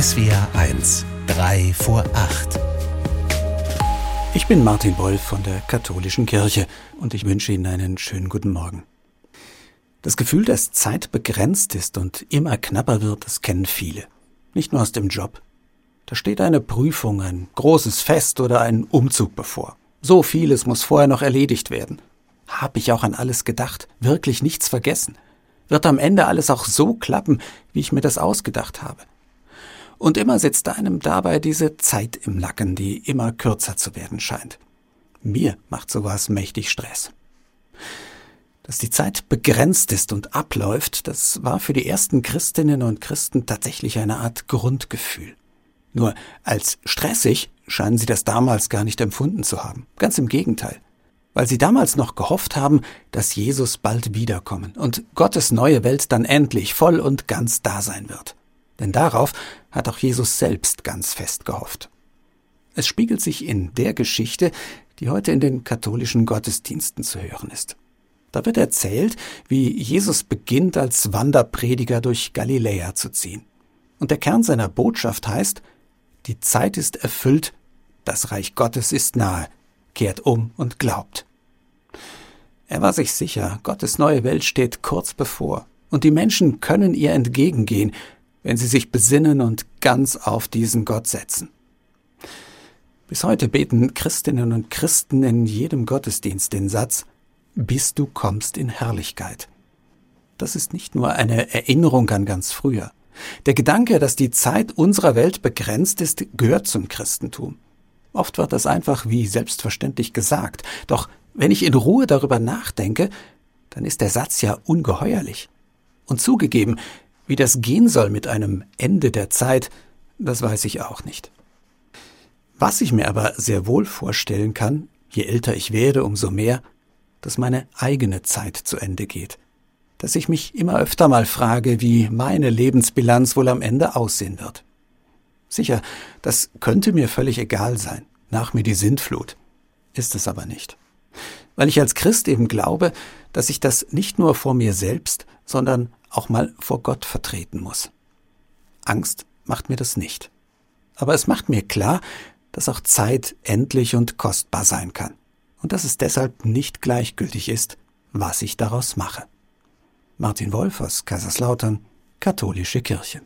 SWR 1, 3 vor 8. Ich bin Martin Wolf von der Katholischen Kirche und ich wünsche Ihnen einen schönen guten Morgen. Das Gefühl, dass Zeit begrenzt ist und immer knapper wird, das kennen viele. Nicht nur aus dem Job. Da steht eine Prüfung, ein großes Fest oder ein Umzug bevor. So vieles muss vorher noch erledigt werden. Hab ich auch an alles gedacht, wirklich nichts vergessen? Wird am Ende alles auch so klappen, wie ich mir das ausgedacht habe? Und immer sitzt einem dabei diese Zeit im Nacken, die immer kürzer zu werden scheint. Mir macht sowas mächtig Stress. Dass die Zeit begrenzt ist und abläuft, das war für die ersten Christinnen und Christen tatsächlich eine Art Grundgefühl. Nur als stressig scheinen sie das damals gar nicht empfunden zu haben. Ganz im Gegenteil. Weil sie damals noch gehofft haben, dass Jesus bald wiederkommen und Gottes neue Welt dann endlich voll und ganz da sein wird. Denn darauf hat auch Jesus selbst ganz fest gehofft. Es spiegelt sich in der Geschichte, die heute in den katholischen Gottesdiensten zu hören ist. Da wird erzählt, wie Jesus beginnt, als Wanderprediger durch Galiläa zu ziehen. Und der Kern seiner Botschaft heißt, die Zeit ist erfüllt, das Reich Gottes ist nahe, kehrt um und glaubt. Er war sich sicher, Gottes neue Welt steht kurz bevor, und die Menschen können ihr entgegengehen, wenn sie sich besinnen und ganz auf diesen Gott setzen. Bis heute beten Christinnen und Christen in jedem Gottesdienst den Satz, bis du kommst in Herrlichkeit. Das ist nicht nur eine Erinnerung an ganz früher. Der Gedanke, dass die Zeit unserer Welt begrenzt ist, gehört zum Christentum. Oft wird das einfach wie selbstverständlich gesagt. Doch wenn ich in Ruhe darüber nachdenke, dann ist der Satz ja ungeheuerlich. Und zugegeben, wie das gehen soll mit einem Ende der Zeit, das weiß ich auch nicht. Was ich mir aber sehr wohl vorstellen kann, je älter ich werde, umso mehr, dass meine eigene Zeit zu Ende geht. Dass ich mich immer öfter mal frage, wie meine Lebensbilanz wohl am Ende aussehen wird. Sicher, das könnte mir völlig egal sein. Nach mir die Sintflut. Ist es aber nicht. Weil ich als Christ eben glaube, dass ich das nicht nur vor mir selbst, sondern auch mal vor Gott vertreten muss. Angst macht mir das nicht. Aber es macht mir klar, dass auch Zeit endlich und kostbar sein kann und dass es deshalb nicht gleichgültig ist, was ich daraus mache. Martin Wolf aus Kaiserslautern, Katholische Kirche.